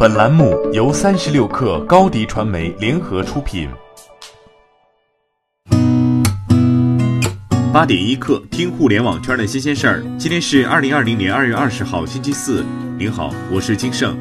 本栏目由三十六氪高低传媒联合出品。八点一刻，听互联网圈的新鲜事儿。今天是二零二零年二月二十号，星期四。您好，我是金盛。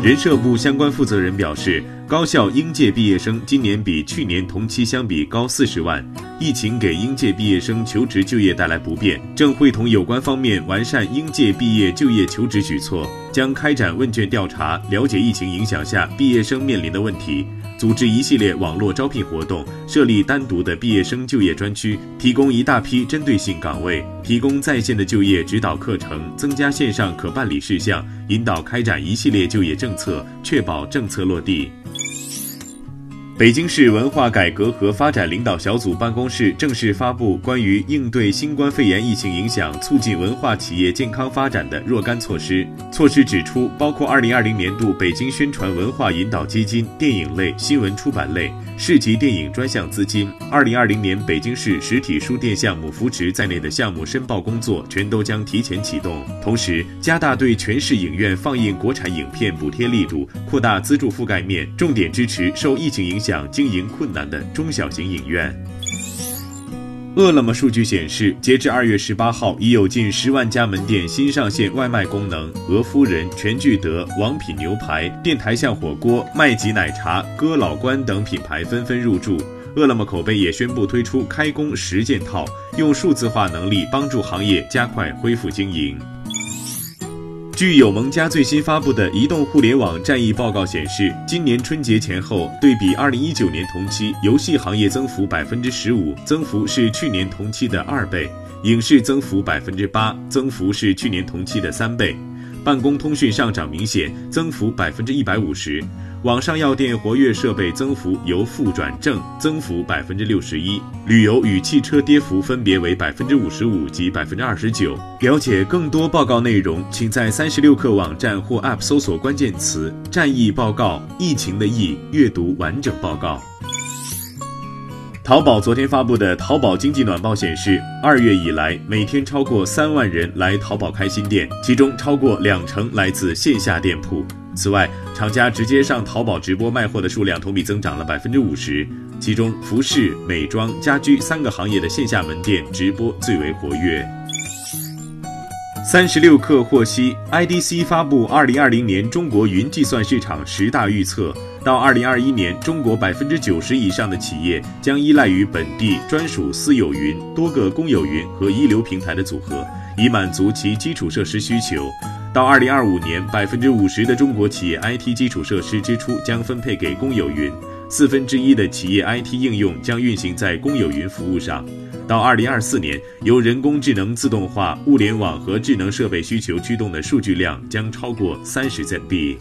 人社部相关负责人表示，高校应届毕业生今年比去年同期相比高四十万。疫情给应届毕业生求职就业带来不便，正会同有关方面完善应届毕业就业求职举措，将开展问卷调查，了解疫情影响下毕业生面临的问题，组织一系列网络招聘活动，设立单独的毕业生就业专区，提供一大批针对性岗位，提供在线的就业指导课程，增加线上可办理事项，引导开展一系列就业政策，确保政策落地。北京市文化改革和发展领导小组办公室正式发布关于应对新冠肺炎疫情影响、促进文化企业健康发展的若干措施。措施指出，包括2020年度北京宣传文化引导基金电影类、新闻出版类、市级电影专项资金、二零二零年北京市实体书店项目扶持在内的项目申报工作全都将提前启动。同时，加大对全市影院放映国产影片补贴力度，扩大资助覆盖面，重点支持受疫情影响。经营困难的中小型影院。饿了么数据显示，截至二月十八号，已有近十万家门店新上线外卖功能。俄夫人、全聚德、王品牛排、电台巷火锅、麦吉奶茶、哥老关等品牌纷纷入驻。饿了么口碑也宣布推出开工十件套，用数字化能力帮助行业加快恢复经营。据友盟家最新发布的移动互联网战役报告显示，今年春节前后对比二零一九年同期，游戏行业增幅百分之十五，增幅是去年同期的二倍；影视增幅百分之八，增幅是去年同期的三倍；办公通讯上涨明显，增幅百分之一百五十。网上药店活跃设备增幅由负转正，增幅百分之六十一；旅游与汽车跌幅分别为百分之五十五及百分之二十九。了解更多报告内容，请在三十六氪网站或 App 搜索关键词“战役报告”，疫情的疫，阅读完整报告。淘宝昨天发布的淘宝经济暖报显示，二月以来，每天超过三万人来淘宝开新店，其中超过两成来自线下店铺。此外，厂家直接上淘宝直播卖货的数量同比增长了百分之五十，其中服饰、美妆、家居三个行业的线下门店直播最为活跃。三十六氪获悉，IDC 发布二零二零年中国云计算市场十大预测，到二零二一年，中国百分之九十以上的企业将依赖于本地专属私有云、多个公有云和一流平台的组合，以满足其基础设施需求。到二零二五年，百分之五十的中国企业 IT 基础设施支出将分配给公有云，四分之一的企业 IT 应用将运行在公有云服务上。到二零二四年，由人工智能、自动化、物联网和智能设备需求驱动的数据量将超过三十 ZB。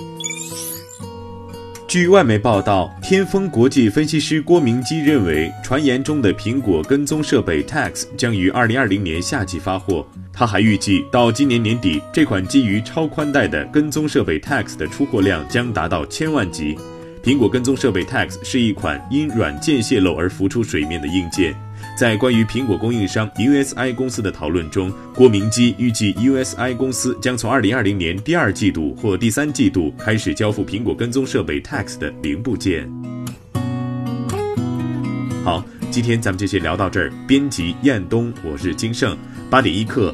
据外媒报道，天风国际分析师郭明基认为，传言中的苹果跟踪设备 Tax 将于二零二零年夏季发货。他还预计，到今年年底，这款基于超宽带的跟踪设备 Tax 的出货量将达到千万级。苹果跟踪设备 Tax 是一款因软件泄露而浮出水面的硬件。在关于苹果供应商 USI 公司的讨论中，郭明基预计 USI 公司将从2020年第二季度或第三季度开始交付苹果跟踪设备 Tax 的零部件。好，今天咱们就先聊到这儿。编辑彦东，我是金盛。八点一刻，